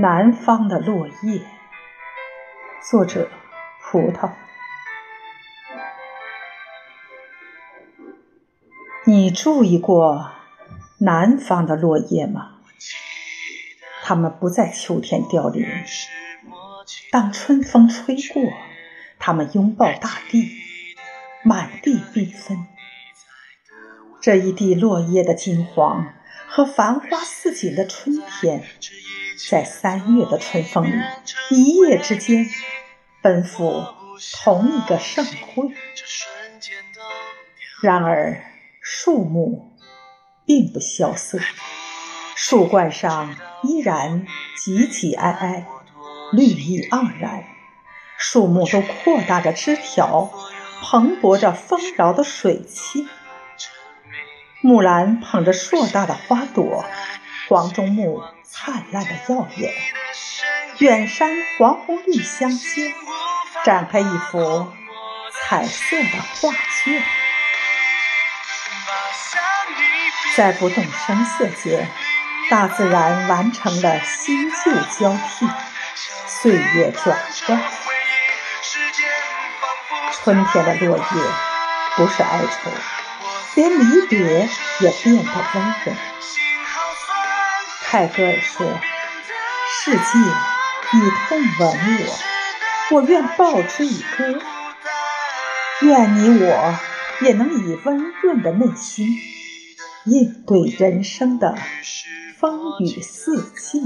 南方的落叶，作者：葡萄。你注意过南方的落叶吗？它们不在秋天凋零。当春风吹过，它们拥抱大地，满地缤纷。这一地落叶的金黄和繁花似锦的春天。在三月的春风里，一夜之间奔赴同一个盛会。然而，树木并不萧瑟，树冠上依然挤挤挨挨，绿意盎然。树木都扩大着枝条，蓬勃着丰饶的水汽。木兰捧着硕大的花朵。黄中木灿烂的耀眼，远山黄红绿相间，展开一幅彩色的画卷。在不动声色间，大自然完成了新旧交替，岁月转换。春天的落叶不是哀愁，连离别也变得温柔。泰戈尔说：“世界以痛吻我，我愿报之以歌。愿你我也能以温润的内心应对人生的风雨四季。”